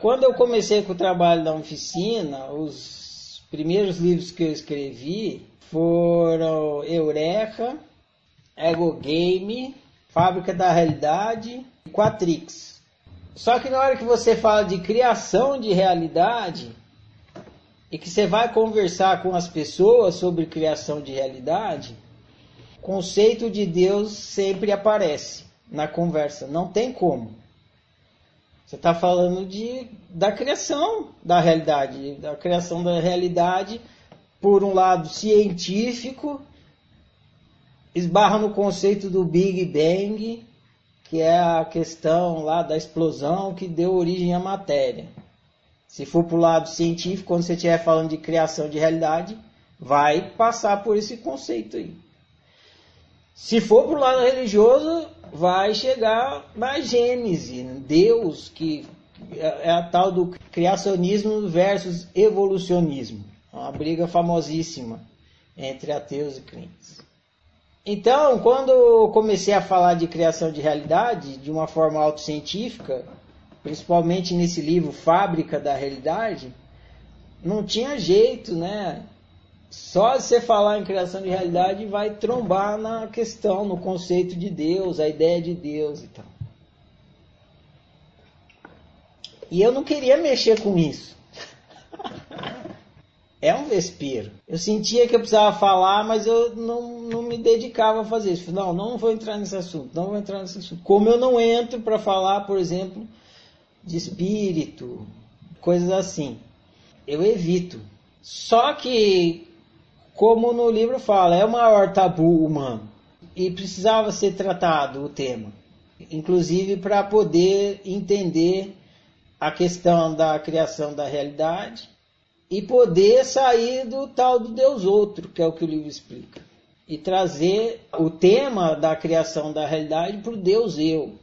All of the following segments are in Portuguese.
Quando eu comecei com o trabalho da oficina, os primeiros livros que eu escrevi foram Eureka, Ego Game, Fábrica da Realidade e Quatrix. Só que na hora que você fala de criação de realidade e que você vai conversar com as pessoas sobre criação de realidade, o conceito de Deus sempre aparece na conversa, não tem como. Você está falando de, da criação da realidade, da criação da realidade, por um lado científico, esbarra no conceito do Big Bang, que é a questão lá da explosão que deu origem à matéria. Se for para o lado científico, quando você estiver falando de criação de realidade, vai passar por esse conceito aí. Se for para o lado religioso, vai chegar na Gênese, Deus, que é a tal do criacionismo versus evolucionismo. Uma briga famosíssima entre ateus e crentes. Então, quando eu comecei a falar de criação de realidade de uma forma autocientífica, principalmente nesse livro Fábrica da Realidade, não tinha jeito, né? Só você falar em criação de realidade vai trombar na questão, no conceito de Deus, a ideia de Deus e tal. E eu não queria mexer com isso. é um vespeiro. Eu sentia que eu precisava falar, mas eu não, não me dedicava a fazer isso. Não, não vou entrar nesse assunto, não vou entrar nesse assunto. Como eu não entro para falar, por exemplo, de espírito, coisas assim. Eu evito. Só que como no livro fala, é o maior tabu humano. E precisava ser tratado o tema, inclusive para poder entender a questão da criação da realidade e poder sair do tal do Deus outro, que é o que o livro explica, e trazer o tema da criação da realidade para o Deus eu.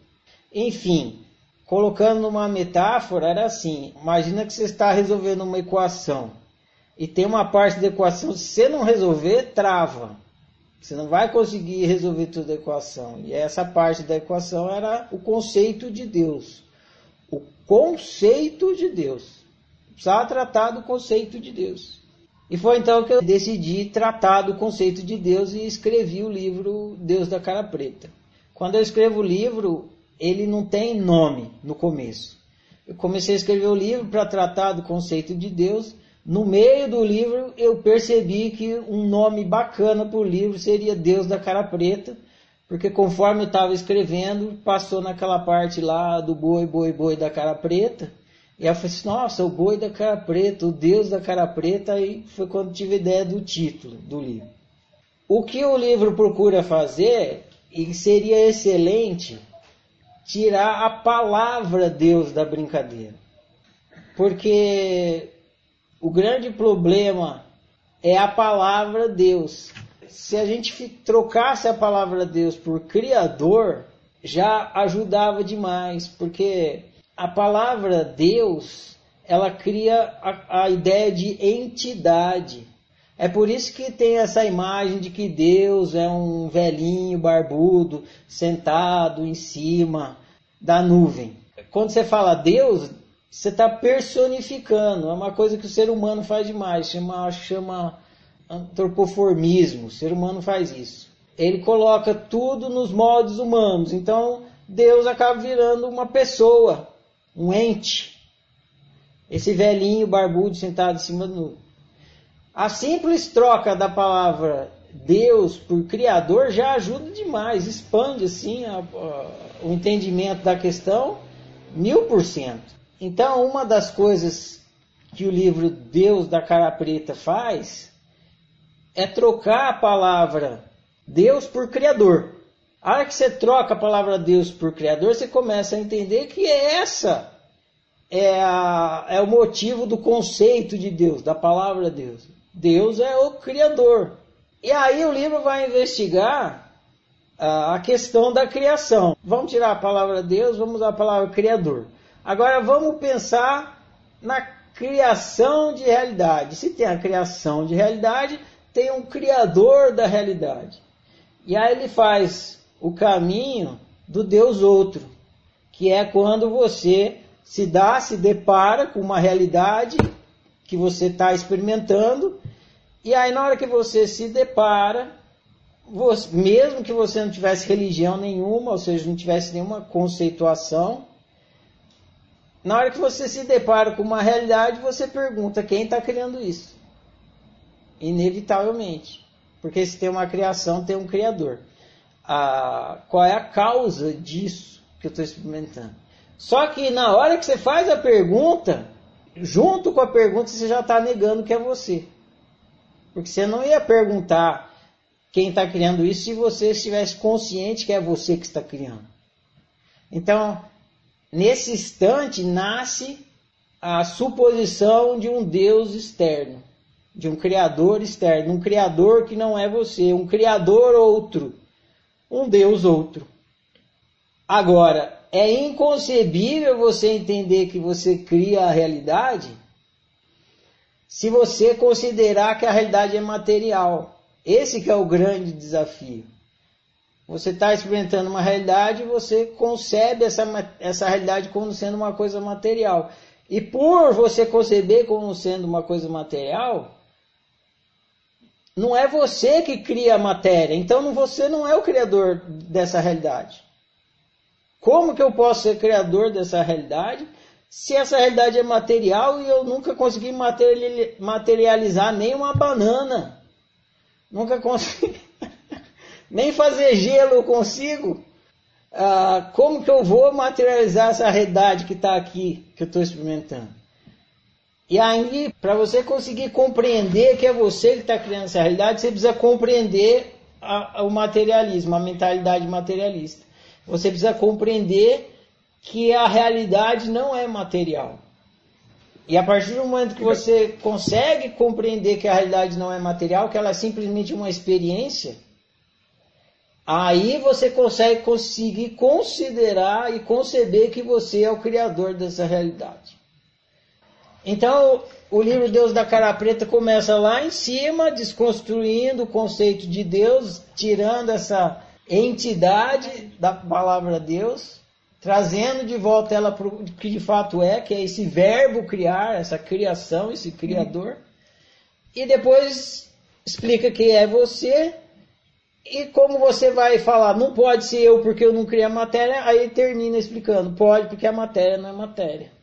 Enfim, colocando numa metáfora, era assim: imagina que você está resolvendo uma equação e tem uma parte da equação, se você não resolver, trava. Você não vai conseguir resolver toda a equação. E essa parte da equação era o conceito de Deus. O conceito de Deus. Precisava tratar do conceito de Deus. E foi então que eu decidi tratar do conceito de Deus e escrevi o livro Deus da Cara Preta. Quando eu escrevo o livro, ele não tem nome no começo. Eu comecei a escrever o livro para tratar do conceito de Deus no meio do livro eu percebi que um nome bacana para o livro seria Deus da Cara Preta, porque conforme eu estava escrevendo, passou naquela parte lá do boi, boi, boi da cara preta, e eu falei assim, nossa, o boi da cara preta, o Deus da cara preta, aí foi quando tive ideia do título do livro. O que o livro procura fazer, e seria excelente, tirar a palavra Deus da brincadeira. Porque o grande problema é a palavra Deus. Se a gente trocasse a palavra Deus por Criador, já ajudava demais, porque a palavra Deus ela cria a, a ideia de entidade. É por isso que tem essa imagem de que Deus é um velhinho barbudo sentado em cima da nuvem. Quando você fala Deus, você está personificando. É uma coisa que o ser humano faz demais, chama, chama antropoformismo. O ser humano faz isso. Ele coloca tudo nos moldes humanos. Então Deus acaba virando uma pessoa, um ente. Esse velhinho barbudo sentado em cima do. A simples troca da palavra Deus por Criador já ajuda demais, expande assim a, a, o entendimento da questão mil por cento. Então, uma das coisas que o livro Deus da Cara Preta faz é trocar a palavra Deus por Criador. A hora que você troca a palavra Deus por Criador, você começa a entender que essa é, a, é o motivo do conceito de Deus, da palavra Deus. Deus é o Criador. E aí o livro vai investigar a, a questão da criação. Vamos tirar a palavra Deus, vamos usar a palavra Criador. Agora vamos pensar na criação de realidade. Se tem a criação de realidade, tem um criador da realidade. E aí ele faz o caminho do Deus outro, que é quando você se dá, se depara com uma realidade que você está experimentando, e aí na hora que você se depara, você, mesmo que você não tivesse religião nenhuma, ou seja, não tivesse nenhuma conceituação, na hora que você se depara com uma realidade, você pergunta quem está criando isso. Inevitavelmente. Porque se tem uma criação, tem um criador. Ah, qual é a causa disso que eu estou experimentando? Só que na hora que você faz a pergunta, junto com a pergunta, você já está negando que é você. Porque você não ia perguntar quem está criando isso se você estivesse consciente que é você que está criando. Então, Nesse instante nasce a suposição de um Deus externo, de um Criador externo, um Criador que não é você, um Criador outro, um Deus outro. Agora, é inconcebível você entender que você cria a realidade se você considerar que a realidade é material. Esse que é o grande desafio. Você está experimentando uma realidade e você concebe essa, essa realidade como sendo uma coisa material. E por você conceber como sendo uma coisa material, não é você que cria a matéria. Então você não é o criador dessa realidade. Como que eu posso ser criador dessa realidade se essa realidade é material e eu nunca consegui materializar nem uma banana? Nunca consegui nem fazer gelo eu consigo. Ah, como que eu vou materializar essa realidade que está aqui, que eu estou experimentando? E aí, para você conseguir compreender que é você que está criando essa realidade, você precisa compreender a, a, o materialismo, a mentalidade materialista. Você precisa compreender que a realidade não é material. E a partir do momento que você consegue compreender que a realidade não é material, que ela é simplesmente uma experiência, Aí você consegue conseguir considerar e conceber que você é o criador dessa realidade. Então, o livro Deus da Cara Preta começa lá em cima, desconstruindo o conceito de Deus, tirando essa entidade da palavra Deus, trazendo de volta ela para o que de fato é, que é esse verbo criar, essa criação, esse criador. E depois explica que é você e como você vai falar, não pode ser eu porque eu não criei a matéria, aí termina explicando, pode porque a matéria não é matéria.